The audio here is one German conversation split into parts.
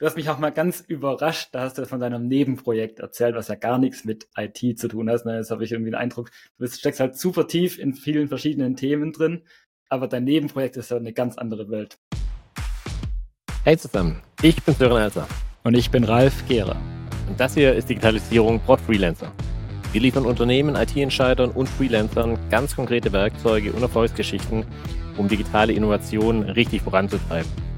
Du hast mich auch mal ganz überrascht, da hast du von deinem Nebenprojekt erzählt, was ja gar nichts mit IT zu tun hat. Jetzt habe ich irgendwie den Eindruck, du steckst halt super tief in vielen verschiedenen Themen drin, aber dein Nebenprojekt ist ja eine ganz andere Welt. Hey zusammen, ich bin Sören Elser. Und ich bin Ralf Gehrer. Und das hier ist Digitalisierung Prod Freelancer. Wir liefern Unternehmen, IT-Entscheidern und Freelancern ganz konkrete Werkzeuge und Erfolgsgeschichten, um digitale Innovationen richtig voranzutreiben.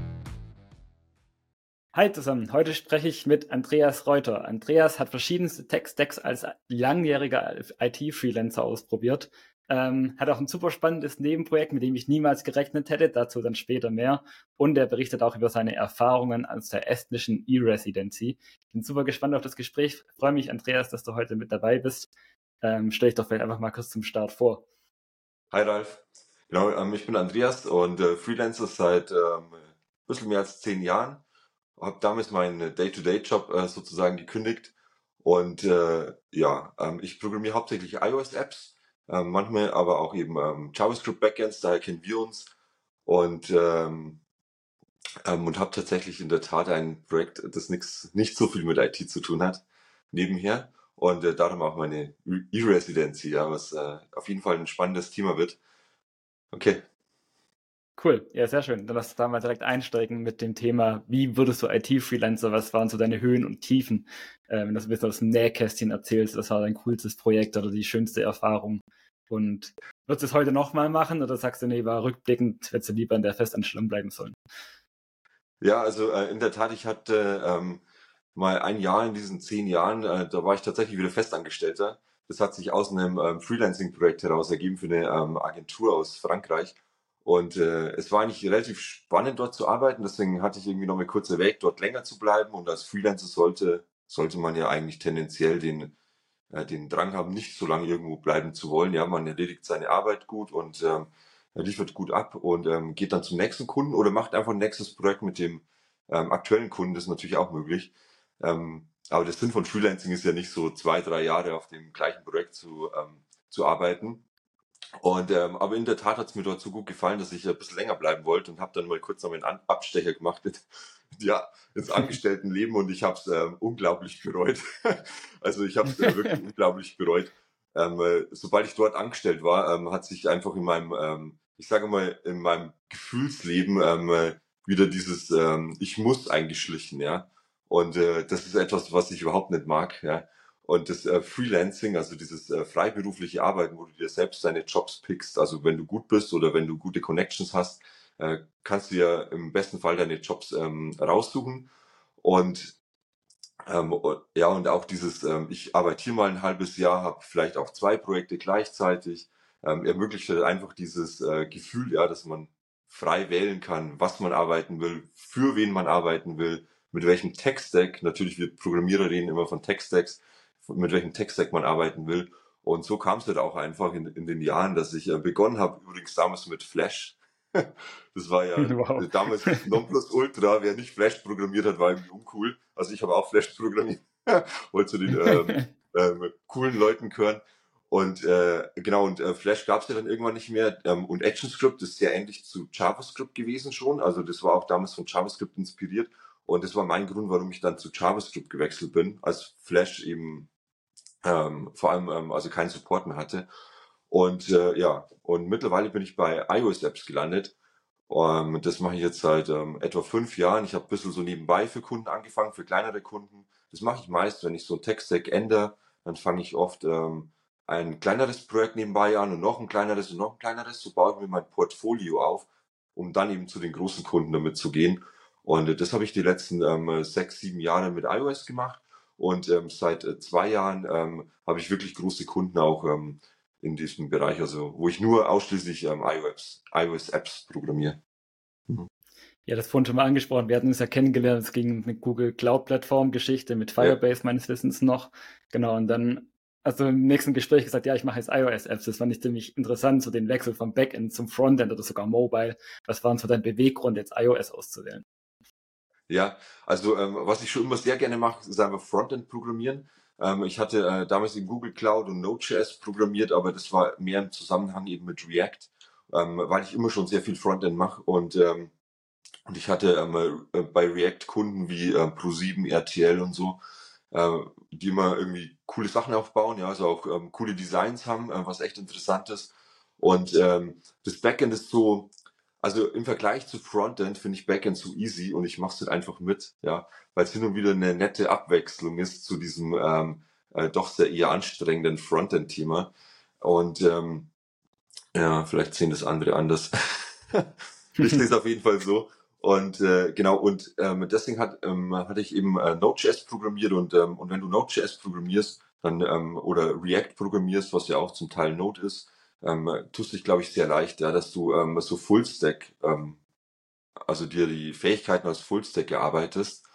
Hi zusammen, heute spreche ich mit Andreas Reuter. Andreas hat verschiedenste Tech-Stacks als langjähriger IT-Freelancer ausprobiert. Ähm, hat auch ein super spannendes Nebenprojekt, mit dem ich niemals gerechnet hätte, dazu dann später mehr. Und er berichtet auch über seine Erfahrungen aus der estnischen E-Residency. Ich bin super gespannt auf das Gespräch. freue mich, Andreas, dass du heute mit dabei bist. Ähm, stell dich doch vielleicht einfach mal kurz zum Start vor. Hi Ralf. Genau, ähm, ich bin Andreas und äh, Freelancer seit ähm, ein bisschen mehr als zehn Jahren habe damals meinen Day-to-Day-Job äh, sozusagen gekündigt. Und äh, ja, ähm, ich programmiere hauptsächlich iOS-Apps, äh, manchmal aber auch eben ähm, JavaScript-Backends, daher kennen wir uns. Und ähm, ähm, und habe tatsächlich in der Tat ein Projekt, das nix, nicht so viel mit IT zu tun hat, nebenher. Und äh, darum auch meine E-Residency, ja, was äh, auf jeden Fall ein spannendes Thema wird. Okay, Cool, ja, sehr schön. Dann lass uns da mal direkt einsteigen mit dem Thema, wie würdest du IT-Freelancer, was waren so deine Höhen und Tiefen? Äh, wenn du ein bisschen aus dem Nähkästchen erzählst, was war dein coolstes Projekt oder die schönste Erfahrung? Und würdest du es heute nochmal machen oder sagst du, nee, war rückblickend, hättest du lieber in der Festanstellung bleiben sollen? Ja, also äh, in der Tat, ich hatte ähm, mal ein Jahr in diesen zehn Jahren, äh, da war ich tatsächlich wieder Festangestellter. Das hat sich aus einem ähm, Freelancing-Projekt heraus ergeben für eine ähm, Agentur aus Frankreich. Und äh, es war eigentlich relativ spannend, dort zu arbeiten. Deswegen hatte ich irgendwie noch mal kurz erwägt, dort länger zu bleiben. Und als Freelancer sollte, sollte man ja eigentlich tendenziell den, äh, den Drang haben, nicht so lange irgendwo bleiben zu wollen. Ja, man erledigt seine Arbeit gut und ähm, liefert gut ab und ähm, geht dann zum nächsten Kunden oder macht einfach ein nächstes Projekt mit dem ähm, aktuellen Kunden. Das ist natürlich auch möglich. Ähm, aber der Sinn von Freelancing ist ja nicht so zwei, drei Jahre auf dem gleichen Projekt zu, ähm, zu arbeiten, und ähm, aber in der Tat hat es mir dort so gut gefallen, dass ich ein bisschen länger bleiben wollte und habe dann mal kurz noch einen Abstecher gemacht mit, ja, ins Angestelltenleben und ich habe es ähm, unglaublich bereut. also ich habe es äh, wirklich unglaublich bereut. Ähm, äh, sobald ich dort angestellt war, ähm, hat sich einfach in meinem, ähm, ich sage mal, in meinem Gefühlsleben ähm, äh, wieder dieses ähm, Ich muss eingeschlichen, ja. Und äh, das ist etwas, was ich überhaupt nicht mag, ja. Und das äh, Freelancing, also dieses äh, freiberufliche Arbeiten, wo du dir selbst deine Jobs pickst, also wenn du gut bist oder wenn du gute Connections hast, äh, kannst du ja im besten Fall deine Jobs ähm, raussuchen. Und ähm, ja, und auch dieses, ähm, ich arbeite hier mal ein halbes Jahr, habe vielleicht auch zwei Projekte gleichzeitig, ähm, ermöglicht halt einfach dieses äh, Gefühl, ja, dass man frei wählen kann, was man arbeiten will, für wen man arbeiten will, mit welchem Tech-Stack. Natürlich, wir Programmierer reden immer von Tech-Stacks mit welchem Tech-Stack man arbeiten will. Und so kam es halt auch einfach in, in den Jahren, dass ich äh, begonnen habe, übrigens damals mit Flash. das war ja wow. damals Nonplusultra. Wer nicht Flash programmiert hat, war irgendwie uncool. Also ich habe auch Flash programmiert. Wollte zu den ähm, ähm, coolen Leuten gehören. Und äh, genau, und äh, Flash gab es ja dann irgendwann nicht mehr. Ähm, und ActionScript ist sehr ähnlich zu JavaScript gewesen schon. Also das war auch damals von JavaScript inspiriert. Und das war mein Grund, warum ich dann zu JavaScript gewechselt bin, als Flash eben ähm, vor allem ähm, also keinen Support mehr hatte. Und äh, ja, und mittlerweile bin ich bei iOS-Apps gelandet. Ähm, das mache ich jetzt seit ähm, etwa fünf Jahren. Ich habe ein bisschen so nebenbei für Kunden angefangen, für kleinere Kunden. Das mache ich meist, wenn ich so ein Tech-Stack ändere, dann fange ich oft ähm, ein kleineres Projekt nebenbei an und noch ein kleineres und noch ein kleineres. So baue ich mir mein Portfolio auf, um dann eben zu den großen Kunden damit zu gehen. Und äh, das habe ich die letzten ähm, sechs, sieben Jahre mit iOS gemacht. Und ähm, seit äh, zwei Jahren ähm, habe ich wirklich große Kunden auch ähm, in diesem Bereich, also wo ich nur ausschließlich ähm, iOS, iOS-Apps programmiere. Mhm. Ja, das vorhin schon mal angesprochen. Wir hatten uns ja kennengelernt. Es ging eine Google Cloud-Plattform-Geschichte mit Firebase ja. meines Wissens noch. Genau. Und dann hast du im nächsten Gespräch gesagt, ja, ich mache jetzt iOS-Apps. Das fand ich ziemlich interessant, so den Wechsel vom Backend zum Frontend oder sogar Mobile. Was waren so dein Beweggrund, jetzt iOS auszuwählen? Ja, also ähm, was ich schon immer sehr gerne mache, ist einfach Frontend programmieren. Ähm, ich hatte äh, damals in Google Cloud und Node.js programmiert, aber das war mehr im Zusammenhang eben mit React, ähm, weil ich immer schon sehr viel Frontend mache und ähm, Und ich hatte ähm, äh, bei React Kunden wie äh, Pro7, RTL und so, äh, die immer irgendwie coole Sachen aufbauen, ja, also auch ähm, coole Designs haben, äh, was echt interessant ist. Und ähm, das Backend ist so, also im Vergleich zu Frontend finde ich Backend so easy und ich mache es halt einfach mit, ja, weil es hin und wieder eine nette Abwechslung ist zu diesem ähm, äh, doch sehr eher anstrengenden Frontend-Thema. Und ähm, ja, vielleicht sehen das andere anders. ich sehe es auf jeden Fall so. Und äh, genau, und ähm, deswegen hat, ähm, hatte ich eben äh, Node.js programmiert und, ähm, und wenn du Node.js programmierst, dann ähm, oder React programmierst, was ja auch zum Teil Node ist, ähm, tust dich, glaube ich, sehr leicht, ja, dass du ähm, so Fullstack, ähm, also dir die Fähigkeiten als Fullstack erarbeitest.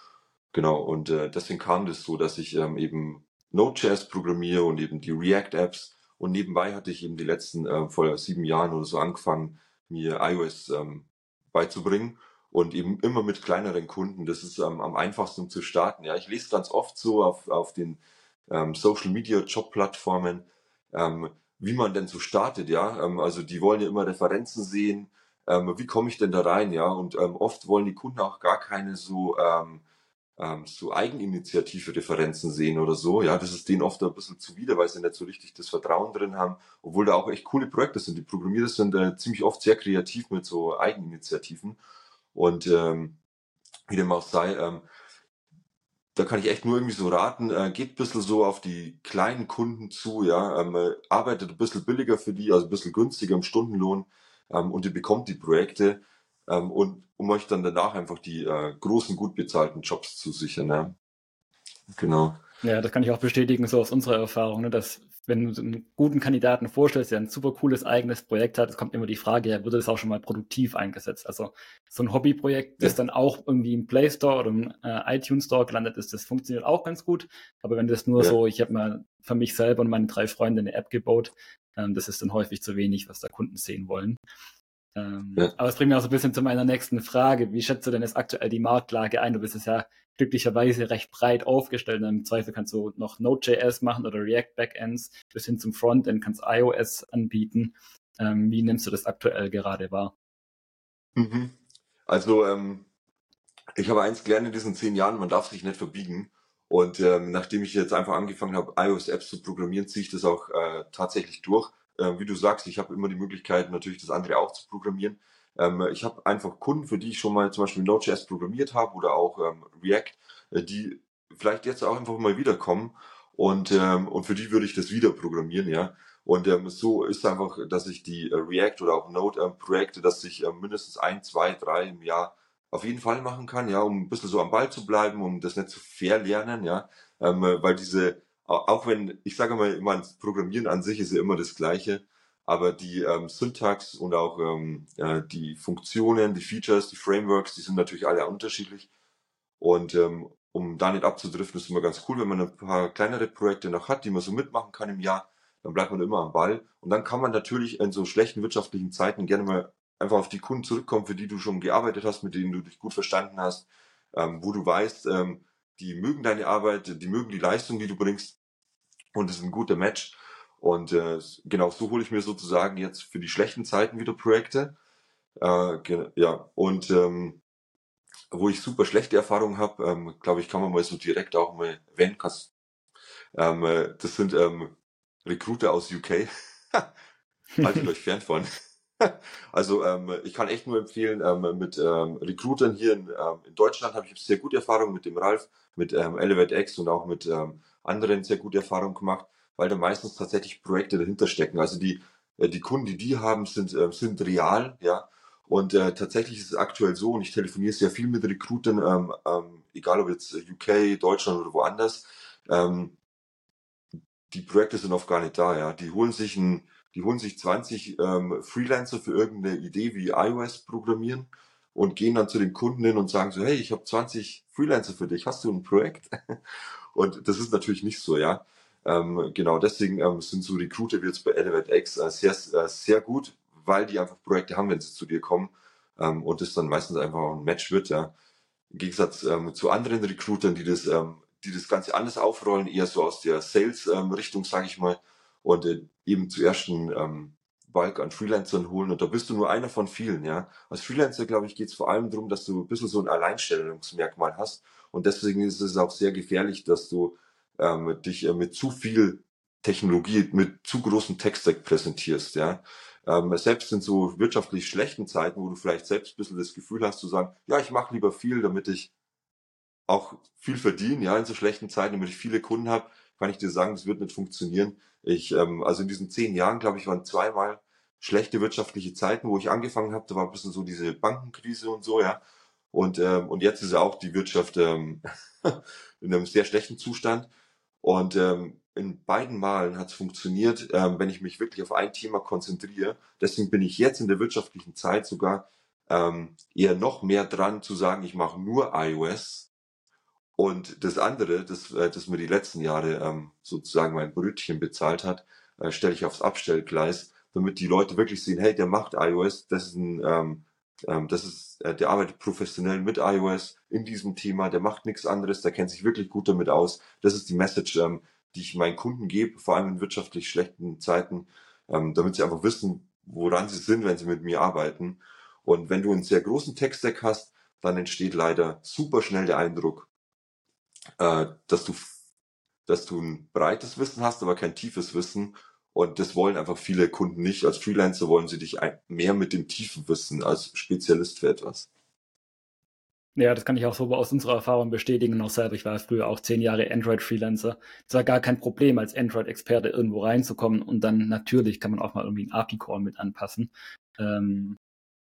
Genau, und äh, deswegen kam das so, dass ich ähm, eben Node.js programmiere und eben die React-Apps. Und nebenbei hatte ich eben die letzten äh, vor sieben Jahren oder so angefangen, mir iOS ähm, beizubringen und eben immer mit kleineren Kunden. Das ist ähm, am einfachsten zu starten. Ja, ich lese ganz oft so auf, auf den ähm, Social Media Job Plattformen, ähm, wie man denn so startet. Ja, ähm, also die wollen ja immer Referenzen sehen. Ähm, wie komme ich denn da rein? Ja, und ähm, oft wollen die Kunden auch gar keine so ähm, ähm, so Eigeninitiative Referenzen sehen oder so. Ja, das ist denen oft ein bisschen zuwider, weil sie nicht so richtig das Vertrauen drin haben, obwohl da auch echt coole Projekte sind. Die Programmierer sind äh, ziemlich oft sehr kreativ mit so Eigeninitiativen. Und ähm, wie dem auch sei, ähm, da kann ich echt nur irgendwie so raten, äh, geht ein so auf die kleinen Kunden zu, ja, ähm, äh, arbeitet ein bisschen billiger für die, also ein bisschen günstiger im Stundenlohn ähm, und ihr bekommt die Projekte ähm, und um euch dann danach einfach die äh, großen, gut bezahlten Jobs zu sichern. Ja. Genau. Ja, das kann ich auch bestätigen, so aus unserer Erfahrung, ne, dass wenn du einen guten Kandidaten vorstellst, der ein super cooles eigenes Projekt hat, es kommt immer die Frage, ja, wurde das auch schon mal produktiv eingesetzt? Also so ein Hobbyprojekt, das dann auch irgendwie im Play Store oder im äh, iTunes Store gelandet ist, das funktioniert auch ganz gut. Aber wenn das nur ja. so, ich habe mal für mich selber und meine drei Freunde eine App gebaut, ähm, das ist dann häufig zu wenig, was da Kunden sehen wollen. Ähm, ja. Aber es bringt mich auch so ein bisschen zu meiner nächsten Frage. Wie schätzt du denn jetzt aktuell die Marktlage ein? Du bist es ja glücklicherweise recht breit aufgestellt. Im Zweifel kannst du noch Node.js machen oder React Backends bis hin zum Frontend, kannst iOS anbieten. Ähm, wie nimmst du das aktuell gerade wahr? Mhm. Also ähm, ich habe eins gelernt in diesen zehn Jahren, man darf sich nicht verbiegen. Und ähm, nachdem ich jetzt einfach angefangen habe, iOS-Apps zu programmieren, ziehe ich das auch äh, tatsächlich durch äh, wie du sagst, ich habe immer die Möglichkeit, natürlich das andere auch zu programmieren. Ähm, ich habe einfach Kunden, für die ich schon mal zum Beispiel Node.js programmiert habe oder auch ähm, React, äh, die vielleicht jetzt auch einfach mal wiederkommen und, ähm, und für die würde ich das wieder programmieren, ja. Und ähm, so ist einfach, dass ich die äh, React oder auch Node-Projekte, ähm, dass ich äh, mindestens ein, zwei, drei im Jahr auf jeden Fall machen kann, ja, um ein bisschen so am Ball zu bleiben, um das nicht zu verlernen, ja, ähm, weil diese auch wenn, ich sage mal, immer, Programmieren an sich ist ja immer das Gleiche, aber die ähm, Syntax und auch ähm, äh, die Funktionen, die Features, die Frameworks, die sind natürlich alle unterschiedlich. Und ähm, um da nicht abzudriften, ist immer ganz cool, wenn man ein paar kleinere Projekte noch hat, die man so mitmachen kann im Jahr, dann bleibt man immer am Ball. Und dann kann man natürlich in so schlechten wirtschaftlichen Zeiten gerne mal einfach auf die Kunden zurückkommen, für die du schon gearbeitet hast, mit denen du dich gut verstanden hast, ähm, wo du weißt, ähm, die mögen deine Arbeit, die mögen die Leistung, die du bringst und es ist ein guter Match. Und äh, genau so hole ich mir sozusagen jetzt für die schlechten Zeiten wieder Projekte. Äh, ja, und ähm, wo ich super schlechte Erfahrungen habe, ähm, glaube ich, kann man mal so direkt auch mal erwähnen. Ähm, äh, das sind ähm, Recruiter aus UK. Haltet euch fern von. Also ähm, ich kann echt nur empfehlen, ähm, mit ähm, Recruitern hier in, ähm, in Deutschland habe ich sehr gute Erfahrungen mit dem Ralf, mit ähm, Elevate X und auch mit ähm, anderen sehr gute Erfahrungen gemacht, weil da meistens tatsächlich Projekte dahinter stecken. Also die, äh, die Kunden, die die haben, sind, äh, sind real, ja. Und äh, tatsächlich ist es aktuell so, und ich telefoniere sehr viel mit Recruitern, ähm, ähm, egal ob jetzt UK, Deutschland oder woanders, ähm, die Projekte sind oft gar nicht da, ja. Die holen sich ein, die holen sich 20 ähm, Freelancer für irgendeine Idee wie iOS programmieren und gehen dann zu den Kunden hin und sagen so, hey, ich habe 20 Freelancer für dich, hast du ein Projekt? Und das ist natürlich nicht so, ja. Ähm, genau deswegen ähm, sind so Recruiter wie jetzt bei Elevate X äh, sehr, äh, sehr gut, weil die einfach Projekte haben, wenn sie zu dir kommen ähm, und das dann meistens einfach ein Match wird, ja. Im Gegensatz ähm, zu anderen Recruitern, die das, ähm, die das Ganze anders aufrollen, eher so aus der Sales-Richtung, ähm, sage ich mal, und äh, eben zuerst ein, ähm, Bulk an Freelancern holen und da bist du nur einer von vielen, ja. Als Freelancer, glaube ich, geht es vor allem darum, dass du ein bisschen so ein Alleinstellungsmerkmal hast und deswegen ist es auch sehr gefährlich, dass du ähm, dich äh, mit zu viel Technologie, mit zu großem Tech-Stack präsentierst, ja. Ähm, selbst in so wirtschaftlich schlechten Zeiten, wo du vielleicht selbst ein bisschen das Gefühl hast zu sagen, ja, ich mache lieber viel, damit ich auch viel verdiene, ja, in so schlechten Zeiten, damit ich viele Kunden habe, kann ich dir sagen, das wird nicht funktionieren. Ich, ähm, also in diesen zehn Jahren, glaube ich, waren zweimal schlechte wirtschaftliche Zeiten, wo ich angefangen habe. Da war ein bisschen so diese Bankenkrise und so, ja. Und, ähm, und jetzt ist ja auch die Wirtschaft ähm, in einem sehr schlechten Zustand. Und ähm, in beiden Malen hat es funktioniert, ähm, wenn ich mich wirklich auf ein Thema konzentriere. Deswegen bin ich jetzt in der wirtschaftlichen Zeit sogar ähm, eher noch mehr dran zu sagen, ich mache nur iOS. Und das andere, das, äh, das mir die letzten Jahre ähm, sozusagen mein Brötchen bezahlt hat, äh, stelle ich aufs Abstellgleis, damit die Leute wirklich sehen, hey, der macht iOS, das ist ein ähm, ähm, das ist, äh, der arbeitet professionell mit iOS in diesem Thema, der macht nichts anderes, der kennt sich wirklich gut damit aus. Das ist die Message, ähm, die ich meinen Kunden gebe, vor allem in wirtschaftlich schlechten Zeiten, ähm, damit sie einfach wissen, woran sie sind, wenn sie mit mir arbeiten. Und wenn du einen sehr großen Tech-Stack hast, dann entsteht leider super schnell der Eindruck, äh, dass du dass du ein breites Wissen hast, aber kein tiefes Wissen und das wollen einfach viele Kunden nicht. Als Freelancer wollen sie dich mehr mit dem tiefen Wissen als Spezialist für etwas. Ja, das kann ich auch so aus unserer Erfahrung bestätigen. Noch selber, ich war früher auch zehn Jahre Android-Freelancer. Es war gar kein Problem, als Android-Experte irgendwo reinzukommen und dann natürlich kann man auch mal irgendwie einen API-Call mit anpassen. Ähm,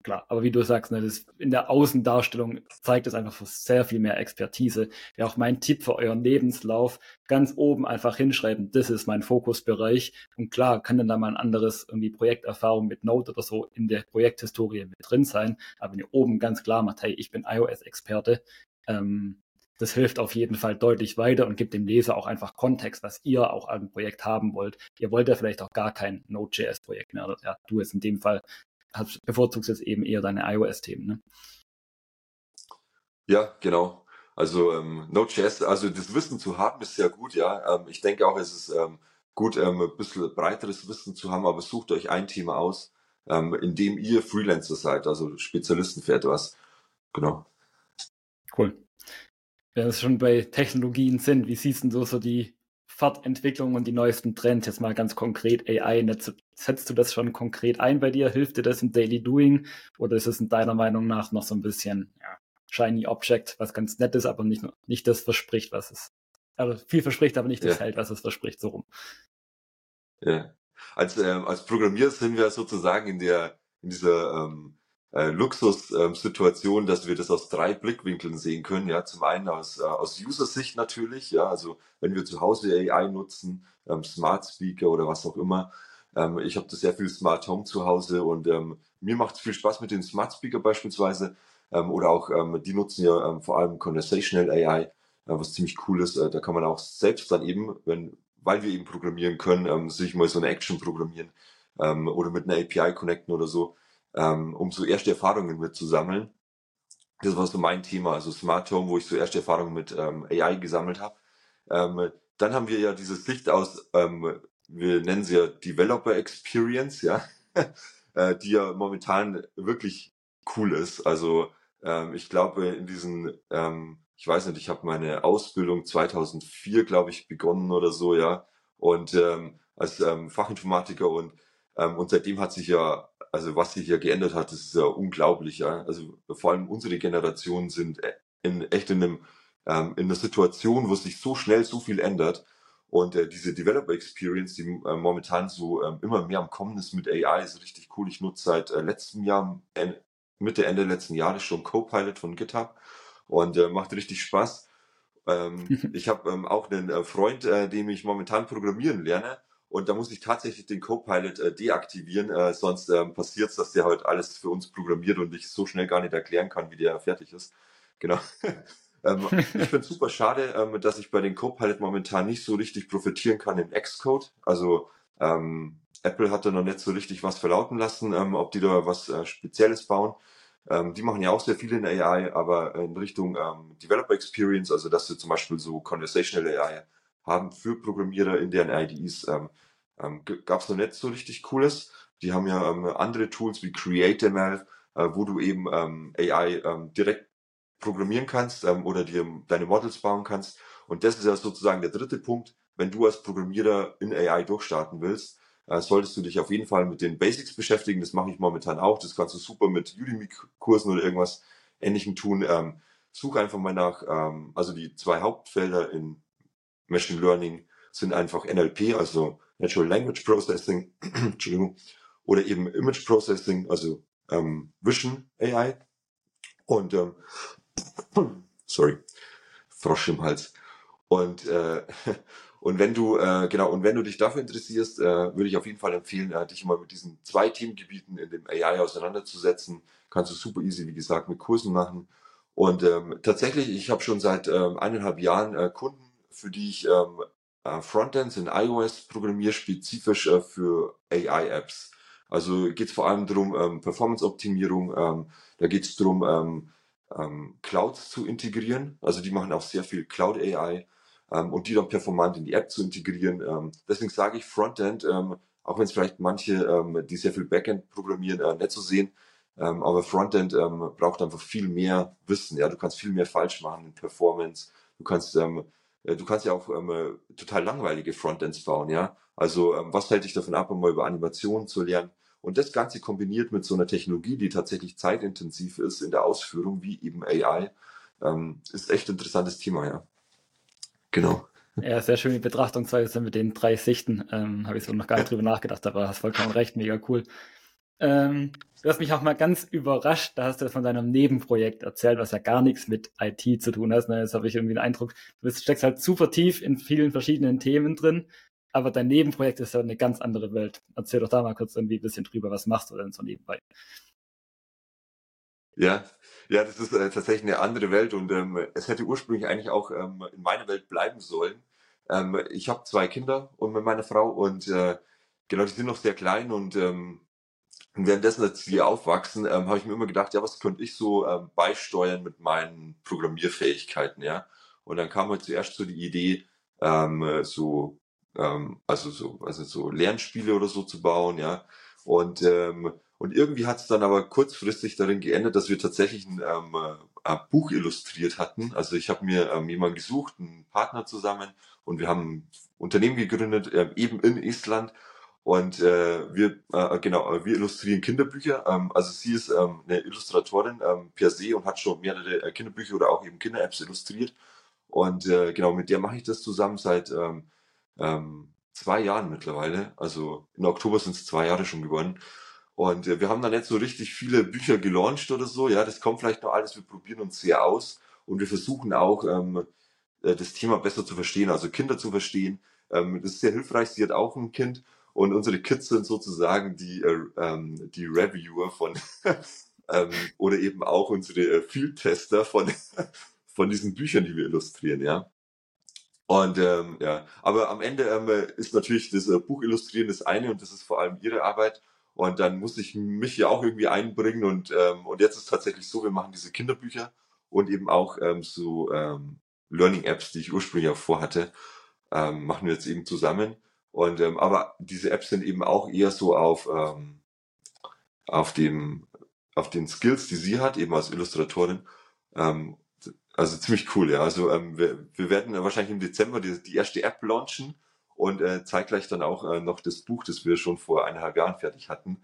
klar. Aber wie du sagst, ne, das in der Außendarstellung zeigt es einfach sehr viel mehr Expertise. Ja, auch mein Tipp für euren Lebenslauf, ganz oben einfach hinschreiben, das ist mein Fokusbereich. Und klar, kann dann da mal ein anderes irgendwie Projekterfahrung mit Node oder so in der Projekthistorie mit drin sein. Aber wenn ihr oben ganz klar macht, hey, ich bin iOS-Experte, ähm, das hilft auf jeden Fall deutlich weiter und gibt dem Leser auch einfach Kontext, was ihr auch an Projekt haben wollt. Ihr wollt ja vielleicht auch gar kein Node.js-Projekt mehr. Oder, ja, du jetzt in dem Fall hast, bevorzugst jetzt eben eher deine iOS-Themen, ne? Ja, genau. Also ähm, Node.js, also das Wissen zu haben ist sehr gut, ja. Ähm, ich denke auch, es ist ähm, gut, ähm, ein bisschen breiteres Wissen zu haben, aber sucht euch ein Thema aus, ähm, in dem ihr Freelancer seid, also Spezialisten für etwas. Genau. Cool. Wenn wir schon bei Technologien sind, wie siehst du so die Fahrtentwicklung und die neuesten Trends, jetzt mal ganz konkret AI, setzt du das schon konkret ein bei dir? Hilft dir das im Daily Doing? Oder ist es in deiner Meinung nach noch so ein bisschen ja, Shiny Object, was ganz nett ist, aber nicht, nicht das verspricht, was es, also viel verspricht, aber nicht das ja. hält, was es verspricht, so rum. Ja. Als, äh, als Programmierer sind wir sozusagen in der, in dieser, ähm, äh, Luxussituation, ähm, dass wir das aus drei Blickwinkeln sehen können. Ja, zum einen aus, äh, aus User-Sicht natürlich, ja, also wenn wir zu Hause AI nutzen, ähm, Smart Speaker oder was auch immer. Ähm, ich habe da sehr viel Smart Home zu Hause und ähm, mir macht es viel Spaß mit den Smart Speaker beispielsweise. Ähm, oder auch, ähm, die nutzen ja ähm, vor allem Conversational AI, äh, was ziemlich cool ist. Äh, da kann man auch selbst dann eben, wenn, weil wir eben programmieren können, ähm, sich mal so eine Action programmieren ähm, oder mit einer API connecten oder so ähm, um so erste Erfahrungen mitzusammeln. Das war so mein Thema, also Smart Home, wo ich so erste Erfahrungen mit ähm, AI gesammelt habe. Ähm, dann haben wir ja diese Sicht aus, ähm, wir nennen sie ja Developer Experience, ja, äh, die ja momentan wirklich cool ist. Also ähm, ich glaube, in diesen, ähm, ich weiß nicht, ich habe meine Ausbildung 2004, glaube ich, begonnen oder so, ja, und ähm, als ähm, Fachinformatiker und ähm, und seitdem hat sich ja also was sich hier geändert hat, das ist ja unglaublich. Ja? Also vor allem unsere Generation sind e, in, echt in, einem, ähm, in einer Situation, wo sich so schnell so viel ändert. Und äh, diese Developer Experience, die äh, momentan so ähm, immer mehr am Kommen ist mit AI, ist richtig cool. Ich nutze seit äh, letztem Jahr, äh, Mitte, Ende letzten Jahres schon Copilot von GitHub und äh, macht richtig Spaß. Ähm, ich habe ähm, auch einen äh, Freund, äh, dem ich momentan programmieren lerne und da muss ich tatsächlich den Copilot äh, deaktivieren, äh, sonst ähm, passiert es, dass der halt alles für uns programmiert und ich so schnell gar nicht erklären kann, wie der fertig ist. Genau. ähm, ich finde super schade, ähm, dass ich bei den Copilot momentan nicht so richtig profitieren kann in Xcode. Also ähm, Apple hat da noch nicht so richtig was verlauten lassen, ähm, ob die da was äh, Spezielles bauen. Ähm, die machen ja auch sehr viel in AI, aber in Richtung ähm, Developer Experience, also dass sie zum Beispiel so Conversational AI haben für Programmierer in deren IDEs, ähm, ähm, gab es noch nicht so richtig Cooles. die haben ja ähm, andere Tools wie CreateML, äh, wo du eben ähm, AI ähm, direkt programmieren kannst ähm, oder dir deine Models bauen kannst. Und das ist ja sozusagen der dritte Punkt. Wenn du als Programmierer in AI durchstarten willst, äh, solltest du dich auf jeden Fall mit den Basics beschäftigen. Das mache ich momentan auch. Das kannst du super mit Udemy-Kursen oder irgendwas Ähnlichem tun. Ähm, such einfach mal nach, ähm, also die zwei Hauptfelder in Machine Learning sind einfach NLP, also Natural Language Processing, Entschuldigung, oder eben Image Processing, also ähm, Vision AI. Und ähm, sorry, Frosch im Hals. Und äh, und wenn du äh, genau und wenn du dich dafür interessierst, äh, würde ich auf jeden Fall empfehlen, äh, dich mal mit diesen zwei Themengebieten in dem AI auseinanderzusetzen. Kannst du super easy, wie gesagt, mit Kursen machen. Und ähm, tatsächlich, ich habe schon seit ähm, eineinhalb Jahren äh, Kunden, für die ich ähm, äh, Frontends in iOS programmiere, spezifisch äh, für AI-Apps. Also geht es vor allem darum, ähm, Performance-Optimierung, ähm, da geht es darum, ähm, Clouds zu integrieren. Also die machen auch sehr viel Cloud-AI ähm, und die dann performant in die App zu integrieren. Deswegen sage ich Frontend, auch wenn es vielleicht manche, die sehr viel Backend programmieren, äh, nicht so sehen, aber Frontend braucht einfach viel mehr Wissen. Ja, du kannst viel mehr falsch machen in Performance. Du kannst, äh, du kannst ja auch ähm, äh, total langweilige Frontends bauen. Ja, also ähm, was hält dich davon ab, mal über Animationen zu lernen? Und das Ganze kombiniert mit so einer Technologie, die tatsächlich zeitintensiv ist in der Ausführung, wie eben AI, ähm, ist echt ein interessantes Thema. Ja, genau. Ja, sehr schön die Betrachtungsweise mit den drei Sichten. Ähm, Habe ich so noch gar nicht drüber nachgedacht, aber hast vollkommen recht, mega cool. Ähm, du hast mich auch mal ganz überrascht, da hast du von deinem Nebenprojekt erzählt, was ja gar nichts mit IT zu tun hat. Ne? Jetzt habe ich irgendwie den Eindruck, du steckst halt super tief in vielen verschiedenen Themen drin, aber dein Nebenprojekt ist ja eine ganz andere Welt. Erzähl doch da mal kurz irgendwie ein bisschen drüber, was machst du denn so nebenbei? Ja, ja, das ist äh, tatsächlich eine andere Welt und ähm, es hätte ursprünglich eigentlich auch ähm, in meiner Welt bleiben sollen. Ähm, ich habe zwei Kinder und mit meiner Frau und äh, genau, die sind noch sehr klein und ähm, und währenddessen, als die aufwachsen, ähm, habe ich mir immer gedacht, ja, was könnte ich so ähm, beisteuern mit meinen Programmierfähigkeiten, ja? Und dann kam halt zuerst so die Idee, ähm, so, ähm, also so, also so Lernspiele oder so zu bauen, ja. Und ähm, und irgendwie hat es dann aber kurzfristig darin geändert, dass wir tatsächlich ein, ähm, ein Buch illustriert hatten. Also ich habe mir ähm, jemanden gesucht, einen Partner zusammen, und wir haben ein Unternehmen gegründet, ähm, eben in Estland und äh, wir, äh, genau, äh, wir illustrieren Kinderbücher. Ähm, also sie ist ähm, eine Illustratorin ähm, per se und hat schon mehrere äh, Kinderbücher oder auch eben Kinder-Apps illustriert. Und äh, genau, mit der mache ich das zusammen seit ähm, ähm, zwei Jahren mittlerweile. Also im Oktober sind es zwei Jahre schon geworden. Und äh, wir haben da nicht so richtig viele Bücher gelauncht oder so. Ja, das kommt vielleicht noch alles. Wir probieren uns sehr aus und wir versuchen auch ähm, äh, das Thema besser zu verstehen, also Kinder zu verstehen. Ähm, das ist sehr hilfreich. Sie hat auch ein Kind und unsere Kids sind sozusagen die, äh, ähm, die Reviewer von ähm, oder eben auch unsere äh, Field-Tester von, von diesen Büchern, die wir illustrieren, ja. Und ähm, ja, aber am Ende ähm, ist natürlich das äh, Buch illustrieren das eine und das ist vor allem ihre Arbeit. Und dann muss ich mich ja auch irgendwie einbringen und ähm, und jetzt ist tatsächlich so, wir machen diese Kinderbücher und eben auch ähm, so ähm, Learning Apps, die ich ursprünglich auch vorhatte, ähm, machen wir jetzt eben zusammen. Und ähm, aber diese Apps sind eben auch eher so auf ähm, auf dem auf den Skills, die sie hat, eben als Illustratorin. Ähm, also ziemlich cool, ja. Also ähm, wir, wir werden wahrscheinlich im Dezember die, die erste App launchen und äh, zeitgleich dann auch äh, noch das Buch, das wir schon vor eineinhalb Jahren fertig hatten.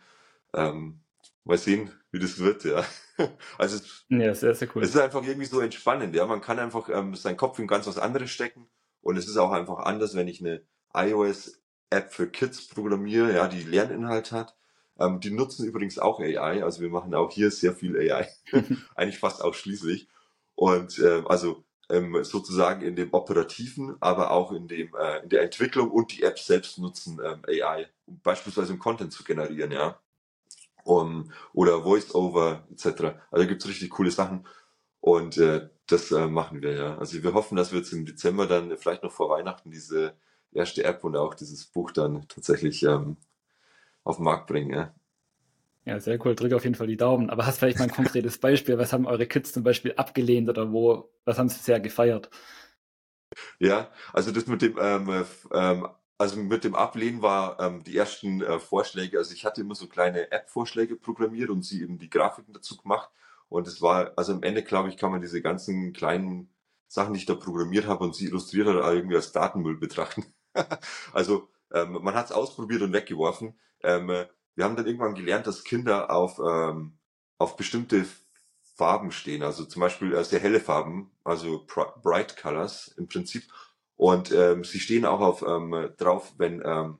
Ähm, mal sehen, wie das wird, ja. Also es, ja, sehr, sehr cool. es ist einfach irgendwie so entspannend, ja. Man kann einfach ähm, seinen Kopf in ganz was anderes stecken und es ist auch einfach anders, wenn ich eine iOS-App für Kids programmiere, ja, die Lerninhalt hat. Ähm, die nutzen übrigens auch AI, also wir machen auch hier sehr viel AI, eigentlich fast ausschließlich. Und äh, also ähm, sozusagen in dem Operativen, aber auch in dem äh, in der Entwicklung und die Apps selbst nutzen ähm, AI, um beispielsweise um Content zu generieren, ja. Um, oder Voice-Over etc. Also gibt's richtig coole Sachen. Und äh, das äh, machen wir ja. Also wir hoffen, dass wir jetzt im Dezember dann vielleicht noch vor Weihnachten diese erste App und auch dieses Buch dann tatsächlich ähm, auf den Markt bringen. Ja. Ja, sehr cool. Drück auf jeden Fall die Daumen. Aber hast vielleicht mal ein konkretes Beispiel? Was haben eure Kids zum Beispiel abgelehnt oder wo, was haben sie sehr gefeiert? Ja, also das mit dem ähm, ähm, also mit dem Ablehnen war ähm, die ersten äh, Vorschläge, also ich hatte immer so kleine App-Vorschläge programmiert und sie eben die Grafiken dazu gemacht. Und es war, also am Ende, glaube ich, kann man diese ganzen kleinen Sachen, die ich da programmiert habe und sie illustriert hat, irgendwie als Datenmüll betrachten. also ähm, man hat es ausprobiert und weggeworfen. Ähm, wir haben dann irgendwann gelernt, dass Kinder auf, ähm, auf bestimmte Farben stehen, also zum Beispiel äh, sehr helle Farben, also Bright Colors im Prinzip. Und ähm, sie stehen auch auf ähm, drauf, wenn, ähm,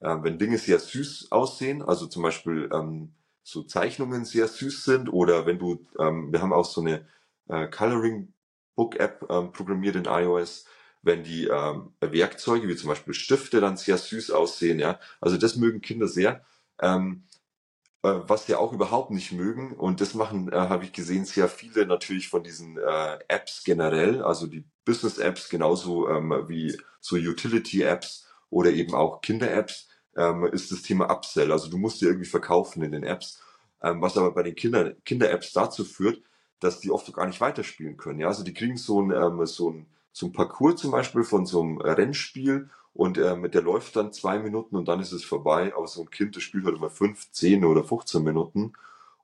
äh, wenn Dinge sehr süß aussehen, also zum Beispiel ähm, so Zeichnungen sehr süß sind oder wenn du, ähm, wir haben auch so eine äh, Coloring Book App ähm, programmiert in iOS, wenn die ähm, Werkzeuge wie zum Beispiel Stifte dann sehr süß aussehen, ja, also das mögen Kinder sehr. Ähm, äh, was sie auch überhaupt nicht mögen. Und das machen, äh, habe ich gesehen, sehr viele natürlich von diesen äh, Apps generell, also die Business-Apps genauso ähm, wie so Utility-Apps oder eben auch Kinder-Apps, ähm, ist das Thema Upsell. Also du musst dir irgendwie verkaufen in den Apps, ähm, was aber bei den Kinder, Kinder-Apps dazu führt, dass die oft gar nicht weiterspielen können. Ja, also die kriegen so ein, ähm, so ein, so ein Parcours zum Beispiel von so einem Rennspiel und äh, der läuft dann zwei Minuten und dann ist es vorbei. Aber so ein Kind, das spielt halt immer fünf, zehn oder 15 Minuten.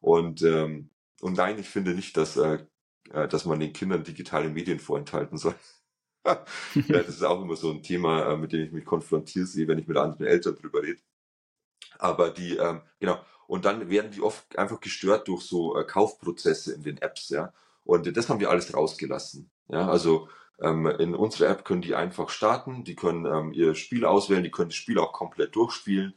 Und, ähm, und nein, ich finde nicht, dass, äh, äh dass man den Kindern digitale Medien vorenthalten soll. ja, das ist auch immer so ein Thema, äh, mit dem ich mich konfrontiert sehe, wenn ich mit anderen Eltern drüber rede. Aber die, ähm, genau, und dann werden die oft einfach gestört durch so äh, Kaufprozesse in den Apps, ja. Und das haben wir alles rausgelassen. Ja, also ähm, in unserer App können die einfach starten, die können ähm, ihr Spiel auswählen, die können das Spiel auch komplett durchspielen.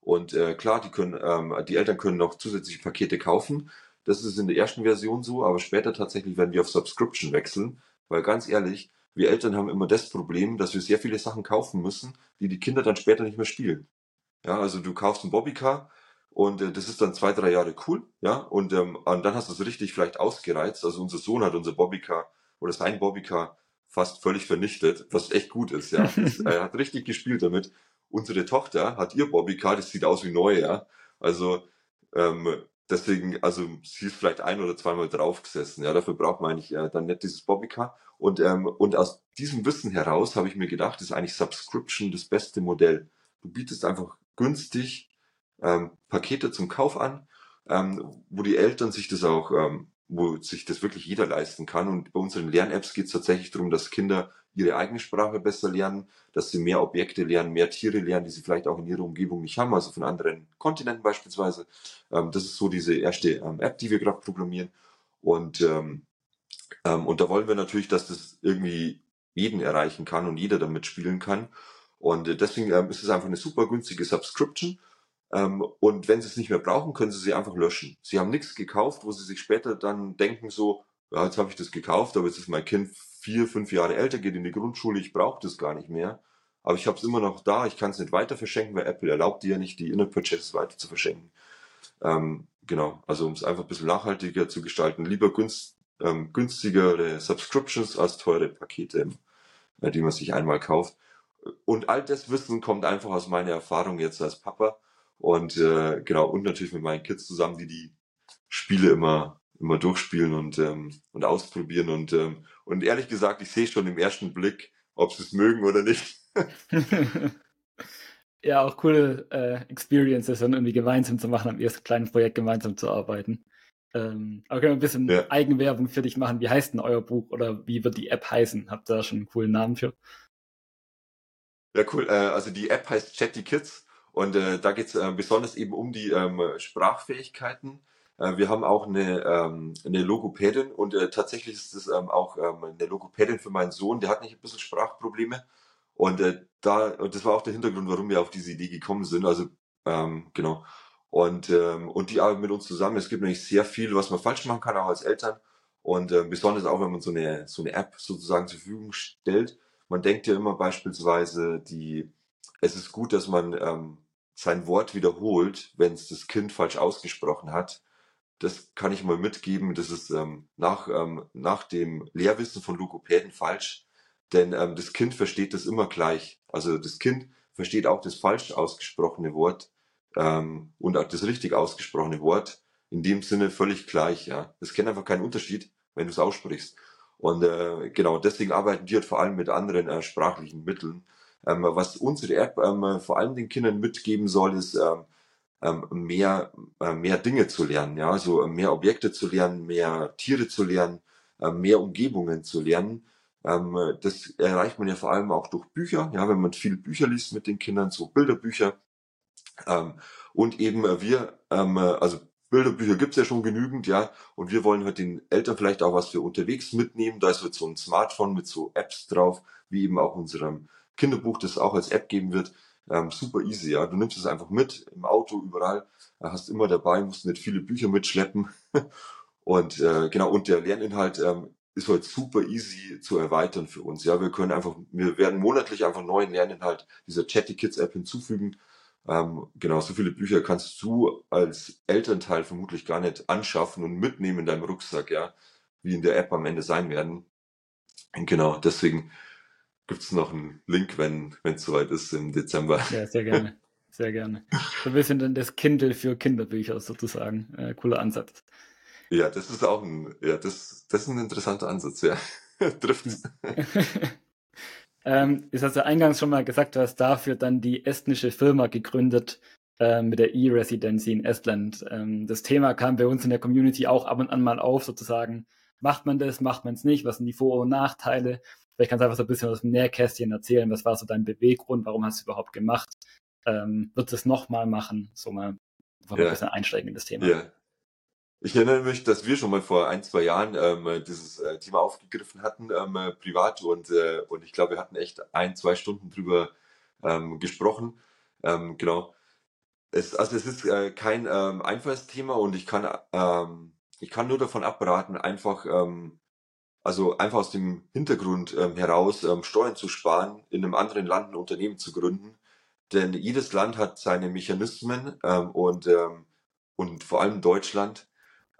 Und äh, klar, die können, ähm, die Eltern können noch zusätzliche Pakete kaufen. Das ist in der ersten Version so, aber später tatsächlich werden wir auf Subscription wechseln, weil ganz ehrlich, wir Eltern haben immer das Problem, dass wir sehr viele Sachen kaufen müssen, die die Kinder dann später nicht mehr spielen. Ja, also du kaufst ein Bobbycar und äh, das ist dann zwei, drei Jahre cool, ja, und, ähm, und dann hast du es richtig vielleicht ausgereizt. Also unser Sohn hat unser Bobbycar oder sein Bobbycar fast völlig vernichtet, was echt gut ist, ja. er hat richtig gespielt damit. Unsere Tochter hat ihr Bobbycar, das sieht aus wie neu, ja. Also ähm, deswegen, also sie ist vielleicht ein oder zweimal draufgesessen, ja. Dafür braucht man eigentlich äh, dann nicht dieses Bobbycar. Und, ähm, und aus diesem Wissen heraus habe ich mir gedacht, ist eigentlich Subscription das beste Modell. Du bietest einfach günstig ähm, Pakete zum Kauf an, ähm, wo die Eltern sich das auch ähm, wo sich das wirklich jeder leisten kann. Und bei unseren Lern-Apps geht es tatsächlich darum, dass Kinder ihre eigene Sprache besser lernen, dass sie mehr Objekte lernen, mehr Tiere lernen, die sie vielleicht auch in ihrer Umgebung nicht haben, also von anderen Kontinenten beispielsweise. Ähm, das ist so diese erste ähm, App, die wir gerade programmieren. Und, ähm, ähm, und da wollen wir natürlich, dass das irgendwie jeden erreichen kann und jeder damit spielen kann. Und äh, deswegen ist es einfach eine super günstige Subscription. Ähm, und wenn sie es nicht mehr brauchen, können sie sie einfach löschen. Sie haben nichts gekauft, wo sie sich später dann denken so, ja, jetzt habe ich das gekauft, aber jetzt ist mein Kind vier, fünf Jahre älter, geht in die Grundschule, ich brauche das gar nicht mehr. Aber ich habe es immer noch da, ich kann es nicht weiter verschenken, weil Apple erlaubt dir ja nicht, die Inner Purchases weiter zu verschenken. Ähm, genau, also um es einfach ein bisschen nachhaltiger zu gestalten, lieber günst, ähm, günstigere Subscriptions als teure Pakete, äh, die man sich einmal kauft. Und all das Wissen kommt einfach aus meiner Erfahrung jetzt als Papa und äh, genau, und natürlich mit meinen Kids zusammen, die die Spiele immer, immer durchspielen und, ähm, und ausprobieren. Und, ähm, und ehrlich gesagt, ich sehe schon im ersten Blick, ob sie es mögen oder nicht. ja, auch coole äh, Experiences dann irgendwie gemeinsam zu machen, am ersten kleinen Projekt gemeinsam zu arbeiten. Ähm, aber können wir ein bisschen ja. Eigenwerbung für dich machen? Wie heißt denn euer Buch oder wie wird die App heißen? Habt ihr da schon einen coolen Namen für? Ja, cool. Äh, also die App heißt Chatty Kids und äh, da geht es äh, besonders eben um die ähm, Sprachfähigkeiten. Äh, wir haben auch eine, ähm, eine Logopädin und äh, tatsächlich ist das ähm, auch ähm, eine Logopädin für meinen Sohn, der hat nicht ein bisschen Sprachprobleme. Und äh, da, und das war auch der Hintergrund, warum wir auf diese Idee gekommen sind. Also ähm, genau. Und, ähm, und die arbeiten mit uns zusammen. Es gibt nämlich sehr viel, was man falsch machen kann, auch als Eltern. Und äh, besonders auch, wenn man so eine, so eine App sozusagen zur Verfügung stellt. Man denkt ja immer beispielsweise, die, es ist gut, dass man ähm, sein Wort wiederholt, wenn es das Kind falsch ausgesprochen hat. Das kann ich mal mitgeben. Das ist ähm, nach, ähm, nach dem Lehrwissen von Logopäden falsch, denn ähm, das Kind versteht das immer gleich. Also das Kind versteht auch das falsch ausgesprochene Wort ähm, und auch das richtig ausgesprochene Wort in dem Sinne völlig gleich. Ja, es kennt einfach keinen Unterschied, wenn du es aussprichst. Und äh, genau deswegen arbeiten die halt vor allem mit anderen äh, sprachlichen Mitteln was unsere App ähm, vor allem den Kindern mitgeben soll, ist ähm, ähm, mehr, äh, mehr Dinge zu lernen, ja, also äh, mehr Objekte zu lernen, mehr Tiere zu lernen, äh, mehr Umgebungen zu lernen. Ähm, das erreicht man ja vor allem auch durch Bücher, ja, wenn man viel Bücher liest mit den Kindern, so Bilderbücher. Ähm, und eben wir, ähm, also Bilderbücher gibt's ja schon genügend, ja, und wir wollen halt den Eltern vielleicht auch was für unterwegs mitnehmen. Da ist halt so ein Smartphone mit so Apps drauf, wie eben auch unserem Kinderbuch, das auch als App geben wird. Ähm, super easy, ja. Du nimmst es einfach mit im Auto, überall, hast immer dabei, musst nicht viele Bücher mitschleppen. und äh, genau, und der Lerninhalt ähm, ist halt super easy zu erweitern für uns. Ja, wir können einfach, wir werden monatlich einfach neuen Lerninhalt dieser Chatty Kids App hinzufügen. Ähm, genau, so viele Bücher kannst du als Elternteil vermutlich gar nicht anschaffen und mitnehmen in deinem Rucksack, ja, wie in der App am Ende sein werden. Und genau, deswegen gibt's noch einen Link, wenn es soweit ist im Dezember. Ja, sehr gerne. Sehr gerne. So ein bisschen dann das Kindle für Kinderbücher sozusagen. Äh, cooler Ansatz. Ja, das ist auch ein, ja, das, das ist ein interessanter Ansatz, ja. Trifft's. ähm, ist also eingangs schon mal gesagt, du hast dafür dann die estnische Firma gegründet äh, mit der E-Residency in Estland. Ähm, das Thema kam bei uns in der Community auch ab und an mal auf, sozusagen. Macht man das, macht man es nicht? Was sind die Vor- und Nachteile? Vielleicht kannst du einfach so ein bisschen aus dem Nährkästchen erzählen. Was war so dein Beweggrund? Warum hast du es überhaupt gemacht? Ähm, wird es nochmal machen? So mal ja. ein bisschen einsteigen in das Thema. Ja. Ich erinnere mich, dass wir schon mal vor ein, zwei Jahren ähm, dieses äh, Thema aufgegriffen hatten, ähm, äh, privat, und, äh, und ich glaube, wir hatten echt ein, zwei Stunden drüber ähm, gesprochen. Ähm, genau. Es, also es ist äh, kein ähm, einfaches Thema und ich kann, ähm, ich kann nur davon abraten, einfach also einfach aus dem Hintergrund ähm, heraus ähm, Steuern zu sparen, in einem anderen Land ein Unternehmen zu gründen. Denn jedes Land hat seine Mechanismen ähm, und, ähm, und vor allem Deutschland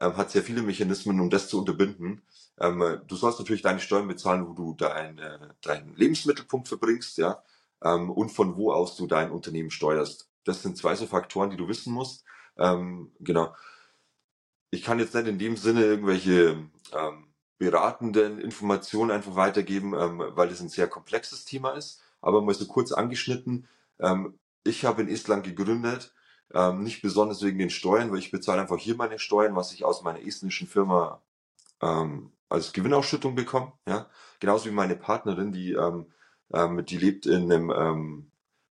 ähm, hat sehr viele Mechanismen, um das zu unterbinden. Ähm, du sollst natürlich deine Steuern bezahlen, wo du dein, äh, deinen Lebensmittelpunkt verbringst, ja, ähm, und von wo aus du dein Unternehmen steuerst. Das sind zwei so Faktoren, die du wissen musst. Ähm, genau. Ich kann jetzt nicht in dem Sinne irgendwelche ähm, beratenden Informationen einfach weitergeben, ähm, weil es ein sehr komplexes Thema ist. Aber mal so kurz angeschnitten. Ähm, ich habe in Estland gegründet, ähm, nicht besonders wegen den Steuern, weil ich bezahle einfach hier meine Steuern, was ich aus meiner estnischen Firma ähm, als Gewinnausschüttung bekomme. Ja? Genauso wie meine Partnerin, die, ähm, ähm, die lebt in einem, ähm,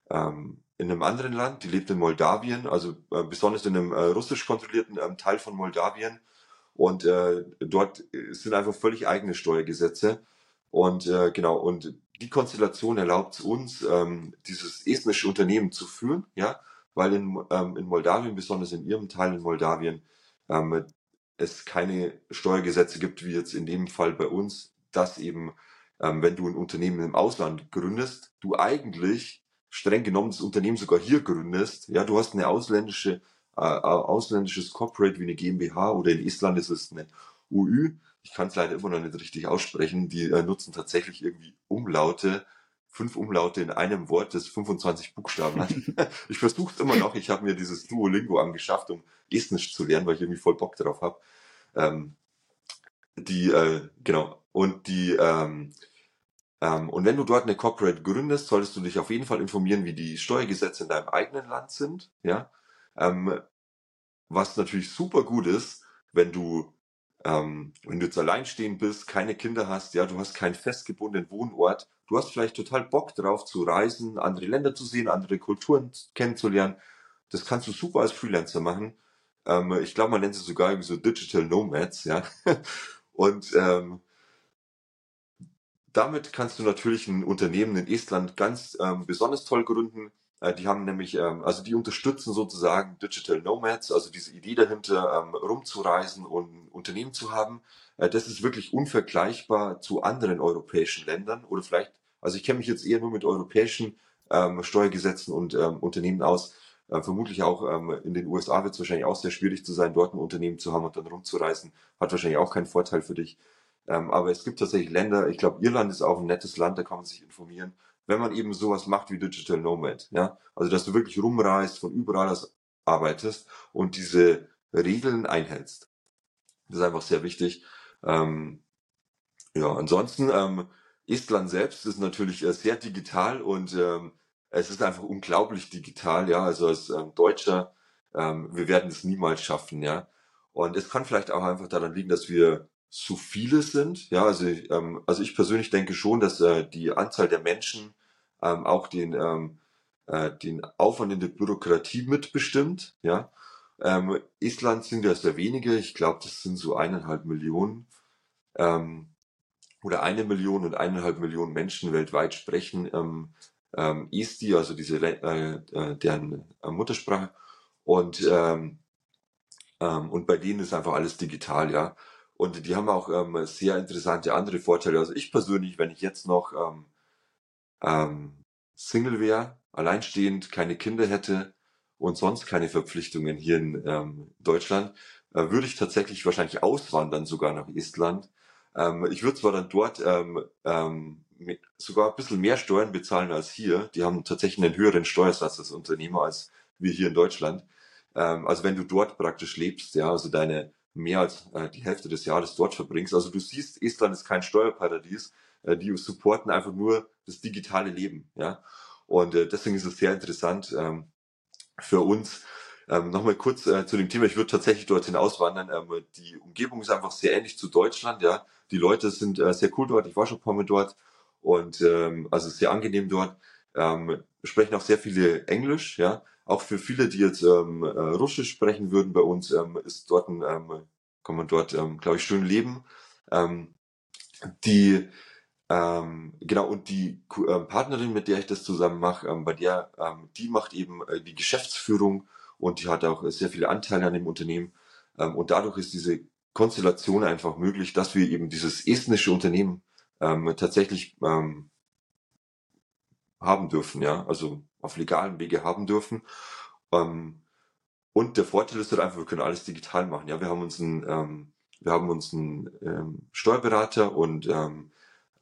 ähm, in einem anderen Land, die lebt in Moldawien, also äh, besonders in einem äh, russisch kontrollierten ähm, Teil von Moldawien. Und äh, dort sind einfach völlig eigene Steuergesetze. Und äh, genau, und die Konstellation erlaubt uns, ähm, dieses estnische Unternehmen zu führen, ja, weil in, ähm, in Moldawien, besonders in ihrem Teil in Moldawien, ähm, es keine Steuergesetze gibt, wie jetzt in dem Fall bei uns, dass eben, ähm, wenn du ein Unternehmen im Ausland gründest, du eigentlich streng genommen das Unternehmen sogar hier gründest, ja, du hast eine ausländische äh, ausländisches Corporate wie eine GmbH oder in Island ist es eine UÜ. Ich kann es leider immer noch nicht richtig aussprechen. Die äh, nutzen tatsächlich irgendwie Umlaute, fünf Umlaute in einem Wort, das 25 Buchstaben hat. ich versuche es immer noch. Ich habe mir dieses Duolingo angeschafft, um Estnisch zu lernen, weil ich irgendwie voll Bock drauf habe. Ähm, die, äh, genau. Und die, ähm, ähm, und wenn du dort eine Corporate gründest, solltest du dich auf jeden Fall informieren, wie die Steuergesetze in deinem eigenen Land sind. Ja, ähm, was natürlich super gut ist, wenn du, ähm, wenn du jetzt alleinstehend bist, keine Kinder hast, ja, du hast keinen festgebundenen Wohnort, du hast vielleicht total Bock drauf zu reisen, andere Länder zu sehen, andere Kulturen kennenzulernen. Das kannst du super als Freelancer machen. Ähm, ich glaube, man nennt es sogar irgendwie so Digital Nomads, ja. Und ähm, damit kannst du natürlich ein Unternehmen in Estland ganz ähm, besonders toll gründen. Äh, die haben nämlich, ähm, also die unterstützen sozusagen Digital Nomads, also diese Idee dahinter, ähm, rumzureisen und ein Unternehmen zu haben. Äh, das ist wirklich unvergleichbar zu anderen europäischen Ländern oder vielleicht, also ich kenne mich jetzt eher nur mit europäischen ähm, Steuergesetzen und Unternehmen aus. Äh, vermutlich auch in den USA wird es wahrscheinlich auch sehr schwierig zu sein, dort ein Unternehmen zu haben und dann rumzureisen. Hat wahrscheinlich auch keinen Vorteil für dich. aber es gibt tatsächlich Länder, ich glaube, Irland ist auch ein nettes Land, da kann man sich informieren wenn man eben sowas macht wie Digital Nomad. Ja? Also dass du wirklich rumreist, von überall aus arbeitest und diese Regeln einhältst. Das ist einfach sehr wichtig. Ähm, ja, ansonsten, ähm, Estland selbst ist natürlich äh, sehr digital und ähm, es ist einfach unglaublich digital, ja. Also als ähm, Deutscher, ähm, wir werden es niemals schaffen, ja. Und es kann vielleicht auch einfach daran liegen, dass wir so viele sind. Ja, also, ähm, also ich persönlich denke schon, dass äh, die Anzahl der Menschen ähm, auch den, ähm, äh, den Aufwand in der Bürokratie mitbestimmt. Ja, ähm, Island sind ja sehr wenige. Ich glaube, das sind so eineinhalb Millionen ähm, oder eine Million und eineinhalb Millionen Menschen weltweit sprechen ähm, ähm, Esti, also diese äh, äh, deren äh, Muttersprache. Und ähm, ähm, und bei denen ist einfach alles digital, ja. Und die haben auch ähm, sehr interessante andere Vorteile. Also ich persönlich, wenn ich jetzt noch ähm, ähm, Single wäre, alleinstehend, keine Kinder hätte und sonst keine Verpflichtungen hier in ähm, Deutschland, äh, würde ich tatsächlich wahrscheinlich auswandern sogar nach Estland. Ähm, ich würde zwar dann dort ähm, ähm, sogar ein bisschen mehr Steuern bezahlen als hier. Die haben tatsächlich einen höheren Steuersatz als Unternehmer als wir hier in Deutschland. Ähm, also wenn du dort praktisch lebst, ja, also deine mehr als äh, die Hälfte des Jahres dort verbringst. Also du siehst, Estland ist kein Steuerparadies. Äh, die supporten einfach nur das digitale Leben, ja. Und äh, deswegen ist es sehr interessant ähm, für uns. Ähm, Nochmal kurz äh, zu dem Thema. Ich würde tatsächlich dorthin auswandern. Ähm, die Umgebung ist einfach sehr ähnlich zu Deutschland, ja. Die Leute sind äh, sehr cool dort. Ich war schon ein paar Mal dort und ähm, also sehr angenehm dort. Ähm, sprechen auch sehr viele Englisch, ja. Auch für viele, die jetzt ähm, äh, Russisch sprechen würden bei uns, ähm, ist dort ein, ähm, kann man dort, ähm, glaube ich, schön leben. Ähm, die ähm, genau, und die ähm, Partnerin, mit der ich das zusammen mache, ähm, bei der, ähm, die macht eben äh, die Geschäftsführung und die hat auch sehr viele Anteile an dem Unternehmen. Ähm, und dadurch ist diese Konstellation einfach möglich, dass wir eben dieses estnische Unternehmen ähm, tatsächlich haben dürfen, ja, also auf legalen Wege haben dürfen. Und der Vorteil ist halt einfach, wir können alles digital machen. Ja, wir haben uns einen, wir haben uns einen Steuerberater und ähm,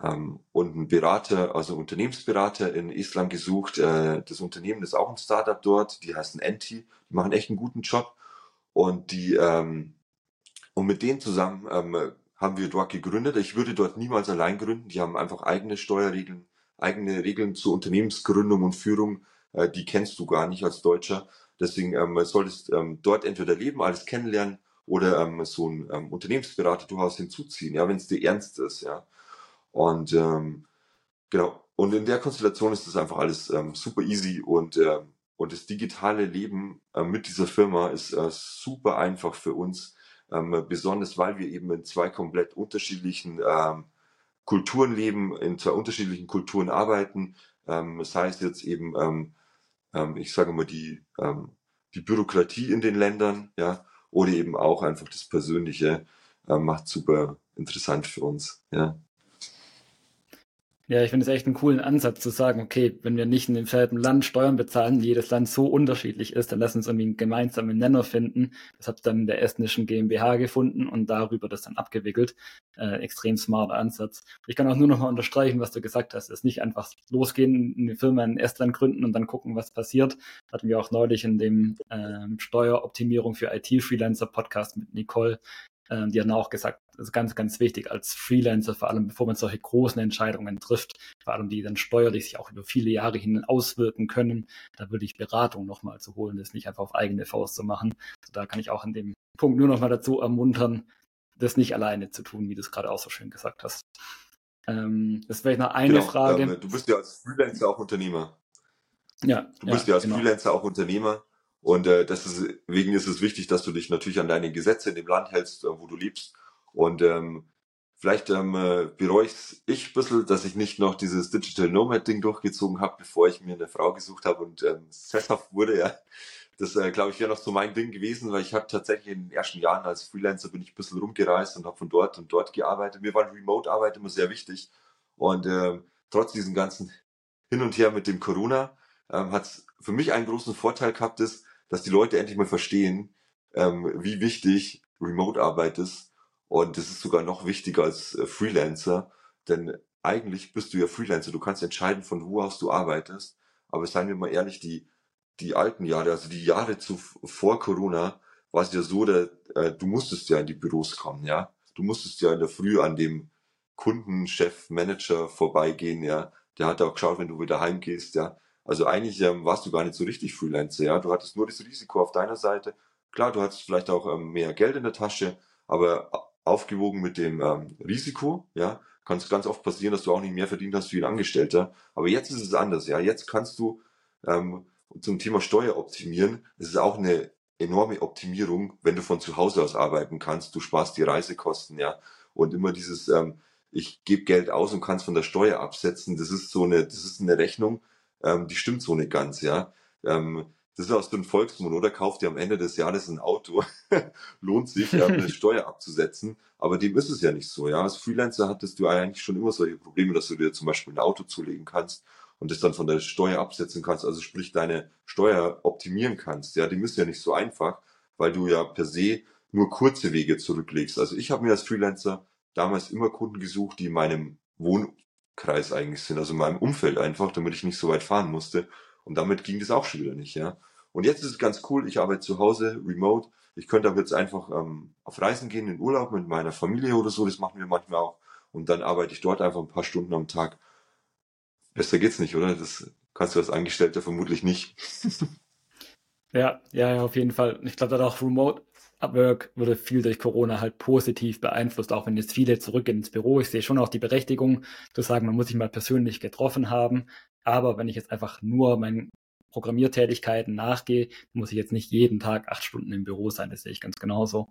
ähm, und einen Berater, also Unternehmensberater in Island gesucht. Äh, das Unternehmen ist auch ein Startup dort, die heißen Enti, die machen echt einen guten Job und die ähm, und mit denen zusammen ähm, haben wir dort gegründet. Ich würde dort niemals allein gründen. Die haben einfach eigene Steuerregeln, eigene Regeln zur Unternehmensgründung und Führung. Äh, die kennst du gar nicht als Deutscher. Deswegen ähm, solltest ähm, dort entweder leben, alles kennenlernen oder ähm, so ein ähm, Unternehmensberater durchaus hinzuziehen, ja, wenn es dir ernst ist, ja. Und ähm, genau. Und in der Konstellation ist das einfach alles ähm, super easy und äh, und das digitale Leben äh, mit dieser Firma ist äh, super einfach für uns ähm, besonders weil wir eben in zwei komplett unterschiedlichen ähm, Kulturen leben, in zwei unterschiedlichen Kulturen arbeiten. Ähm, das heißt jetzt eben, ähm, ähm, ich sage mal, die, ähm, die Bürokratie in den Ländern, ja, oder eben auch einfach das Persönliche äh, macht super interessant für uns, ja. Ja, ich finde es echt einen coolen Ansatz zu sagen, okay, wenn wir nicht in demselben Land Steuern bezahlen, jedes Land so unterschiedlich ist, dann lass uns irgendwie einen gemeinsamen Nenner finden. Das hat dann in der estnischen GmbH gefunden und darüber das dann abgewickelt. Äh, extrem smarter Ansatz. Ich kann auch nur noch mal unterstreichen, was du gesagt hast. Es ist nicht einfach losgehen, eine Firma in Estland gründen und dann gucken, was passiert. Hatten wir auch neulich in dem ähm, Steueroptimierung für IT-Freelancer-Podcast mit Nicole ähm, die haben auch gesagt, das ist ganz, ganz wichtig als Freelancer, vor allem bevor man solche großen Entscheidungen trifft, vor allem die dann steuerlich sich auch über viele Jahre hin auswirken können, da würde ich Beratung nochmal zu holen, das nicht einfach auf eigene Faust zu machen. Also da kann ich auch in dem Punkt nur nochmal dazu ermuntern, das nicht alleine zu tun, wie du es gerade auch so schön gesagt hast. Ähm, das wäre noch eine genau, Frage. Ähm, du bist ja als Freelancer auch Unternehmer. Ja. Du bist ja, ja als genau. Freelancer auch Unternehmer. Und äh, deswegen ist es wichtig, dass du dich natürlich an deine Gesetze in dem Land hältst, äh, wo du lebst. Und ähm, vielleicht ähm, äh, bereue ich ich ein bisschen, dass ich nicht noch dieses Digital Nomad-Ding durchgezogen habe, bevor ich mir eine Frau gesucht habe und ähm, sesshaft wurde. Ja. Das, äh, glaube ich, wäre noch so mein Ding gewesen, weil ich habe tatsächlich in den ersten Jahren als Freelancer bin ich ein bisschen rumgereist und habe von dort und dort gearbeitet. Mir war Remote-Arbeit immer sehr wichtig. Und ähm, trotz diesem ganzen Hin und Her mit dem Corona ähm, hat es für mich einen großen Vorteil gehabt, ist, dass die Leute endlich mal verstehen, ähm, wie wichtig Remote-Arbeit ist. Und das ist sogar noch wichtiger als äh, Freelancer, denn eigentlich bist du ja Freelancer. Du kannst entscheiden, von wo aus du arbeitest. Aber seien wir mal ehrlich, die, die alten Jahre, also die Jahre zu, vor Corona, war es ja so, dass, äh, du musstest ja in die Büros kommen, ja. Du musstest ja in der Früh an dem Kundenchef, Manager vorbeigehen, ja. Der hat auch geschaut, wenn du wieder heimgehst, ja. Also eigentlich ähm, warst du gar nicht so richtig Freelancer, ja. Du hattest nur das Risiko auf deiner Seite. Klar, du hattest vielleicht auch ähm, mehr Geld in der Tasche, aber aufgewogen mit dem ähm, Risiko, ja, kann es ganz oft passieren, dass du auch nicht mehr verdient hast wie ein Angestellter. Aber jetzt ist es anders, ja. Jetzt kannst du ähm, zum Thema Steuer optimieren. Es ist auch eine enorme Optimierung, wenn du von zu Hause aus arbeiten kannst. Du sparst die Reisekosten, ja. Und immer dieses, ähm, ich gebe Geld aus und kann es von der Steuer absetzen, das ist so eine, das ist eine Rechnung, ähm, die stimmt so nicht ganz, ja. Ähm, das ist aus dem Volksmund, oder? Kauft ihr am Ende des Jahres ein Auto, lohnt sich, ähm, eine Steuer abzusetzen. Aber dem ist es ja nicht so, ja. Als Freelancer hattest du eigentlich schon immer solche Probleme, dass du dir zum Beispiel ein Auto zulegen kannst und das dann von der Steuer absetzen kannst, also sprich deine Steuer optimieren kannst. Ja, die ist ja nicht so einfach, weil du ja per se nur kurze Wege zurücklegst. Also ich habe mir als Freelancer damals immer Kunden gesucht, die in meinem Wohnkreis eigentlich sind, also in meinem Umfeld einfach, damit ich nicht so weit fahren musste. Und damit ging das auch schon wieder nicht, ja. Und jetzt ist es ganz cool, ich arbeite zu Hause, remote. Ich könnte aber jetzt einfach ähm, auf Reisen gehen, in Urlaub mit meiner Familie oder so, das machen wir manchmal auch. Und dann arbeite ich dort einfach ein paar Stunden am Tag. Besser geht's nicht, oder? Das kannst du als Angestellter vermutlich nicht. ja, ja, auf jeden Fall. Ich glaube, da auch Remote Work wurde viel durch Corona halt positiv beeinflusst, auch wenn jetzt viele zurückgehen ins Büro. Ich sehe schon auch die Berechtigung zu sagen, man muss sich mal persönlich getroffen haben. Aber wenn ich jetzt einfach nur meinen Programmiertätigkeiten nachgehe, muss ich jetzt nicht jeden Tag acht Stunden im Büro sein. Das sehe ich ganz genauso.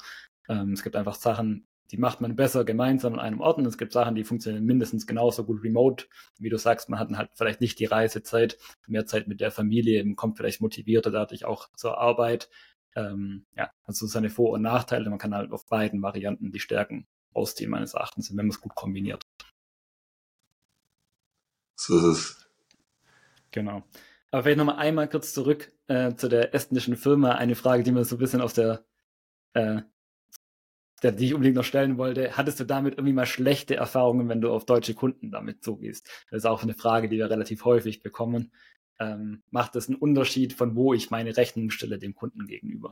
Ähm, es gibt einfach Sachen, die macht man besser gemeinsam an einem Ort und es gibt Sachen, die funktionieren mindestens genauso gut remote. Wie du sagst, man hat halt vielleicht nicht die Reisezeit, mehr Zeit mit der Familie, kommt vielleicht motivierter dadurch auch zur Arbeit. Ähm, ja, also seine Vor- und Nachteile. Man kann halt auf beiden Varianten die Stärken ausziehen, meines Erachtens, wenn man es gut kombiniert. So ist es. Genau. Aber vielleicht nochmal einmal kurz zurück äh, zu der estnischen Firma. Eine Frage, die mir so ein bisschen aus der äh, der, die ich unbedingt noch stellen wollte, hattest du damit irgendwie mal schlechte Erfahrungen, wenn du auf deutsche Kunden damit zugehst? Das ist auch eine Frage, die wir relativ häufig bekommen. Ähm, macht das einen Unterschied, von wo ich meine Rechnung stelle dem Kunden gegenüber?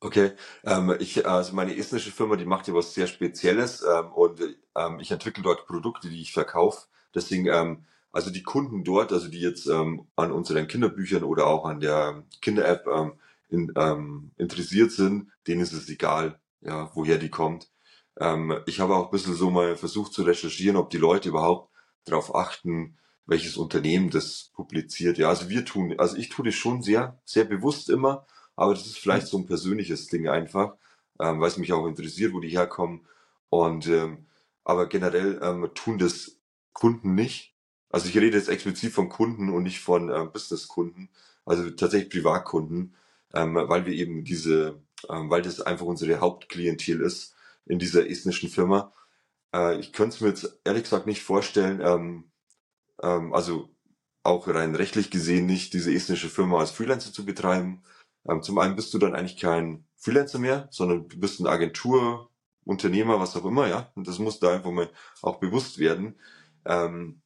Okay, ähm, ich, also meine estnische Firma, die macht ja was sehr Spezielles ähm, und ähm, ich entwickle dort Produkte, die ich verkaufe. Deswegen, ähm, also die Kunden dort, also die jetzt ähm, an unseren Kinderbüchern oder auch an der Kinder-App ähm, in, ähm, interessiert sind, denen ist es egal, ja, woher die kommt. Ähm, ich habe auch ein bisschen so mal versucht zu recherchieren, ob die Leute überhaupt darauf achten, welches Unternehmen das publiziert. Ja, also wir tun, also ich tue das schon sehr, sehr bewusst immer, aber das ist vielleicht so ein persönliches Ding einfach, ähm, weil es mich auch interessiert, wo die herkommen. Und ähm, aber generell ähm, tun das Kunden nicht. Also ich rede jetzt explizit von Kunden und nicht von ähm, Businesskunden, also tatsächlich Privatkunden ähm, weil wir eben diese, ähm, weil das einfach unsere Hauptklientel ist in dieser estnischen Firma. Äh, ich könnte es mir jetzt ehrlich gesagt nicht vorstellen, ähm, ähm, also auch rein rechtlich gesehen nicht, diese estnische Firma als Freelancer zu betreiben. Ähm, zum einen bist du dann eigentlich kein Freelancer mehr, sondern du bist eine Agentur, Unternehmer, was auch immer, ja. Und das muss da einfach mal auch bewusst werden. Ähm,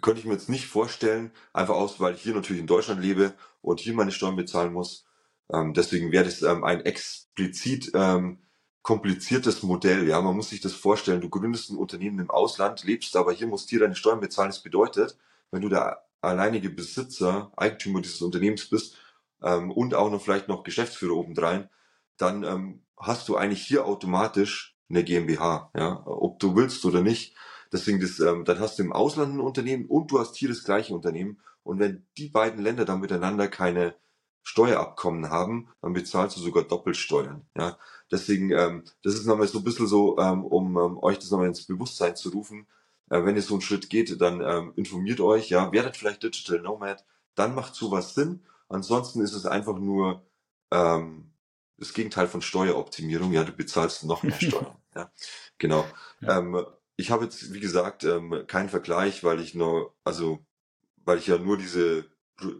könnte ich mir jetzt nicht vorstellen, einfach aus, weil ich hier natürlich in Deutschland lebe und hier meine Steuern bezahlen muss. Ähm, deswegen wäre das ähm, ein explizit ähm, kompliziertes Modell. Ja, man muss sich das vorstellen. Du gründest ein Unternehmen im Ausland, lebst aber hier, musst hier deine Steuern bezahlen. Das bedeutet, wenn du der alleinige Besitzer, Eigentümer dieses Unternehmens bist ähm, und auch noch vielleicht noch Geschäftsführer obendrein, dann ähm, hast du eigentlich hier automatisch eine GmbH, ja, ob du willst oder nicht. Deswegen, das, ähm, dann hast du im Ausland ein Unternehmen und du hast hier das gleiche Unternehmen. Und wenn die beiden Länder dann miteinander keine Steuerabkommen haben, dann bezahlst du sogar Doppelsteuern. Ja, deswegen, ähm, das ist nochmal so ein bisschen so, ähm, um ähm, euch das nochmal ins Bewusstsein zu rufen. Äh, wenn ihr so einen Schritt geht, dann ähm, informiert euch, ja, werdet vielleicht Digital Nomad, dann macht sowas Sinn. Ansonsten ist es einfach nur ähm, das Gegenteil von Steueroptimierung. Ja, du bezahlst noch mehr Steuern. ja, genau. Ja. Ähm, ich habe jetzt, wie gesagt, ähm, keinen Vergleich, weil ich nur, also, weil ich ja nur diese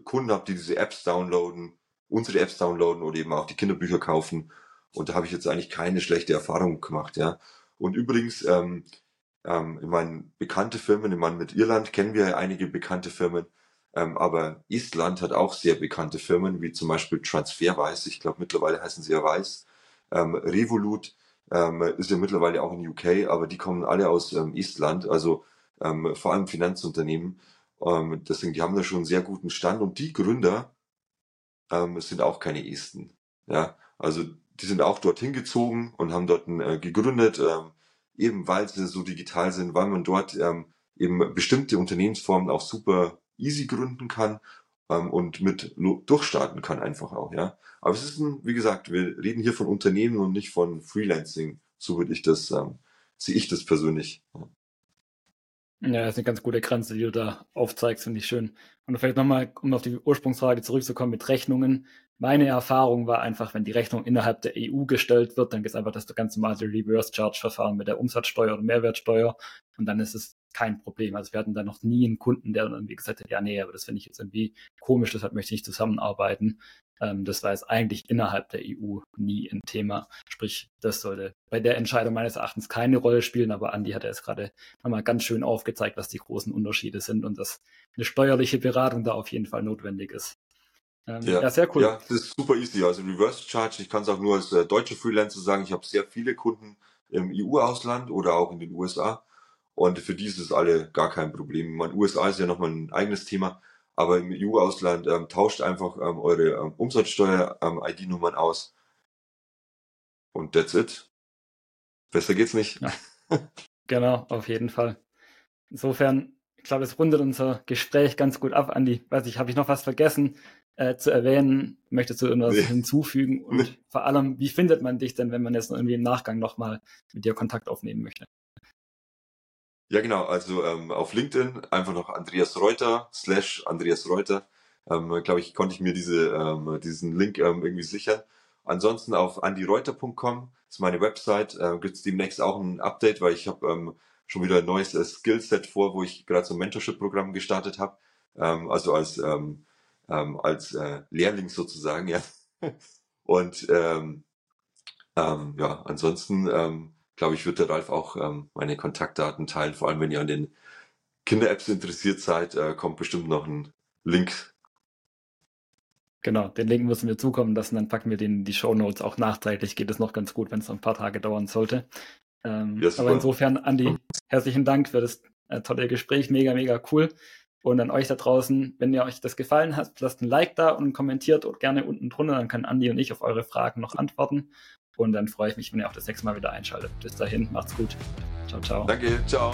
Kunden habe, die diese Apps downloaden, unsere Apps downloaden oder eben auch die Kinderbücher kaufen. Und da habe ich jetzt eigentlich keine schlechte Erfahrung gemacht, ja. Und übrigens, ähm, ähm, ich meine, bekannte Firmen, ich meine, mit Irland kennen wir einige bekannte Firmen, ähm, aber Estland hat auch sehr bekannte Firmen, wie zum Beispiel Transferwise, ich glaube mittlerweile heißen sie ja Weiß, ähm, Revolut, ähm, ist ja mittlerweile auch in UK, aber die kommen alle aus ähm, Estland, also ähm, vor allem Finanzunternehmen. Ähm, deswegen, die haben da schon einen sehr guten Stand und die Gründer ähm, sind auch keine Esten. Ja, also die sind auch dorthin gezogen und haben dort äh, gegründet, ähm, eben weil sie so digital sind, weil man dort ähm, eben bestimmte Unternehmensformen auch super easy gründen kann ähm, und mit durchstarten kann einfach auch, ja. Aber es ist ein, wie gesagt, wir reden hier von Unternehmen und nicht von Freelancing. So würde ich das, ähm, sehe ich das persönlich. Ja. Das ist eine ganz gute Grenze, die du da aufzeigst, finde ich schön. Und vielleicht nochmal, um auf die Ursprungsfrage zurückzukommen mit Rechnungen. Meine Erfahrung war einfach, wenn die Rechnung innerhalb der EU gestellt wird, dann gibt es einfach das ganz normale Reverse Charge Verfahren mit der Umsatzsteuer oder Mehrwertsteuer und dann ist es kein Problem. Also wir hatten da noch nie einen Kunden, der dann irgendwie gesagt hat, ja, nee, aber das finde ich jetzt irgendwie komisch, deshalb möchte ich nicht zusammenarbeiten. Ähm, das war jetzt eigentlich innerhalb der EU nie ein Thema. Sprich, das sollte bei der Entscheidung meines Erachtens keine Rolle spielen, aber Andi hat ja jetzt gerade nochmal ganz schön aufgezeigt, was die großen Unterschiede sind und dass eine steuerliche Beratung da auf jeden Fall notwendig ist. Ähm, ja, ja, sehr cool. Ja, das ist super easy. Also Reverse Charge, ich kann es auch nur als äh, deutsche Freelancer sagen, ich habe sehr viele Kunden im EU-Ausland oder auch in den USA. Und für die ist es alle gar kein Problem. Man, USA ist ja nochmal ein eigenes Thema. Aber im EU-Ausland ähm, tauscht einfach ähm, eure ähm, Umsatzsteuer-ID-Nummern ähm, aus. Und that's it. Besser geht's nicht. Ja. genau, auf jeden Fall. Insofern, ich glaube, es rundet unser Gespräch ganz gut ab, Andi. Weiß ich, habe ich noch was vergessen äh, zu erwähnen? Möchtest du irgendwas nee. hinzufügen? Und nee. vor allem, wie findet man dich denn, wenn man jetzt irgendwie im Nachgang nochmal mit dir Kontakt aufnehmen möchte? Ja, genau. Also ähm, auf LinkedIn einfach noch Andreas Reuter slash Andreas Reuter. Ähm, Glaube ich, konnte ich mir diese, ähm, diesen Link ähm, irgendwie sichern. Ansonsten auf andyreuter.com ist meine Website. Äh, Gibt es demnächst auch ein Update, weil ich habe ähm, schon wieder ein neues äh, Skillset vor, wo ich gerade so ein Mentorship-Programm gestartet habe. Ähm, also als, ähm, ähm, als äh, Lehrling sozusagen, ja. Und ähm, ähm, ja, ansonsten ähm, glaube ich, wird der Ralf auch ähm, meine Kontaktdaten teilen. Vor allem, wenn ihr an den Kinder-Apps interessiert seid, äh, kommt bestimmt noch ein Link. Genau, den Link müssen wir zukommen lassen, dann packen wir den in die Show Notes. Auch nachträglich geht es noch ganz gut, wenn es noch ein paar Tage dauern sollte. Ähm, ja, aber insofern, Andi, herzlichen Dank für das äh, tolle Gespräch. Mega, mega cool. Und an euch da draußen, wenn ihr euch das gefallen hat, lasst ein Like da und kommentiert gerne unten drunter, dann kann Andi und ich auf eure Fragen noch antworten. Und dann freue ich mich, wenn ihr auch das nächste Mal wieder einschaltet. Bis dahin, macht's gut. Ciao, ciao. Danke, ciao.